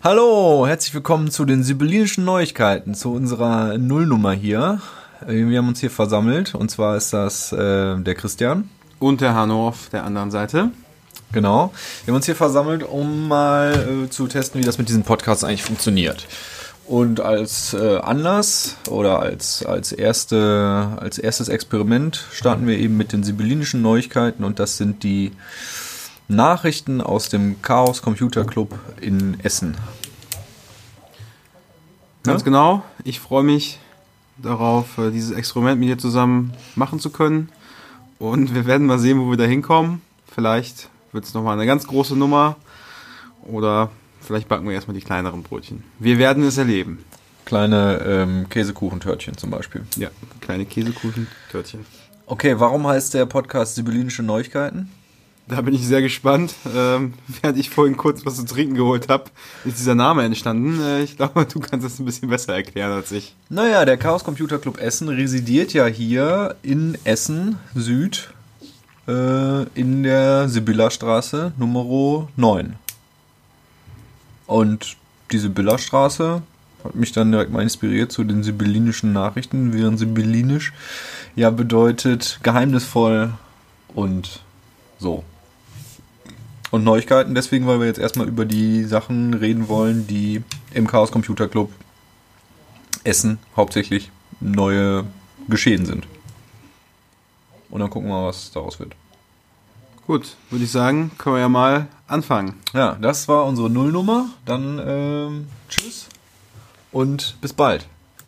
Hallo, herzlich willkommen zu den sibyllinischen Neuigkeiten, zu unserer Nullnummer hier. Äh, Wir haben uns hier versammelt und zwar ist das äh, der Christian. Und der Hanno auf der anderen Seite. Genau. Wir haben uns hier versammelt, um mal äh, zu testen, wie das mit diesen Podcasts eigentlich funktioniert. Und als äh, Anlass oder als, als, erste, als erstes Experiment starten wir eben mit den sibyllinischen Neuigkeiten und das sind die Nachrichten aus dem Chaos Computer Club in Essen. Ganz Ja? genau. Ich freue mich darauf, äh, dieses Experiment mit dir zusammen machen zu können. Und wir werden mal sehen, wo wir da hinkommen. Vielleicht wird es nochmal eine ganz große Nummer. Oder vielleicht backen wir erstmal die kleineren Brötchen. Wir werden es erleben. Kleine ähm, Käsekuchentörtchen zum Beispiel. Ja, kleine Käsekuchen, Törtchen. Okay, warum heißt der Podcast Sibyllinische Neuigkeiten? Da bin ich sehr gespannt. Ähm, während ich vorhin kurz was zu trinken geholt habe, ist dieser Name entstanden. Äh, ich glaube, du kannst es ein bisschen besser erklären als ich. Naja, der Chaos Computer Club Essen residiert ja hier in Essen Süd äh, in der Sibyllerstraße Nummer 9. Und die Sibyllerstraße hat mich dann direkt mal inspiriert zu den sibyllinischen Nachrichten, während sibyllinisch ja bedeutet geheimnisvoll und so. Und Neuigkeiten deswegen, weil wir jetzt erstmal über die Sachen reden wollen, die im Chaos Computer Club Essen hauptsächlich neue Geschehen sind. Und dann gucken wir mal, was daraus wird. Gut, würde ich sagen, können wir ja mal anfangen. Ja, das war unsere Nullnummer. Dann ähm, tschüss und bis bald.